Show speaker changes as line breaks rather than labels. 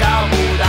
cowboy.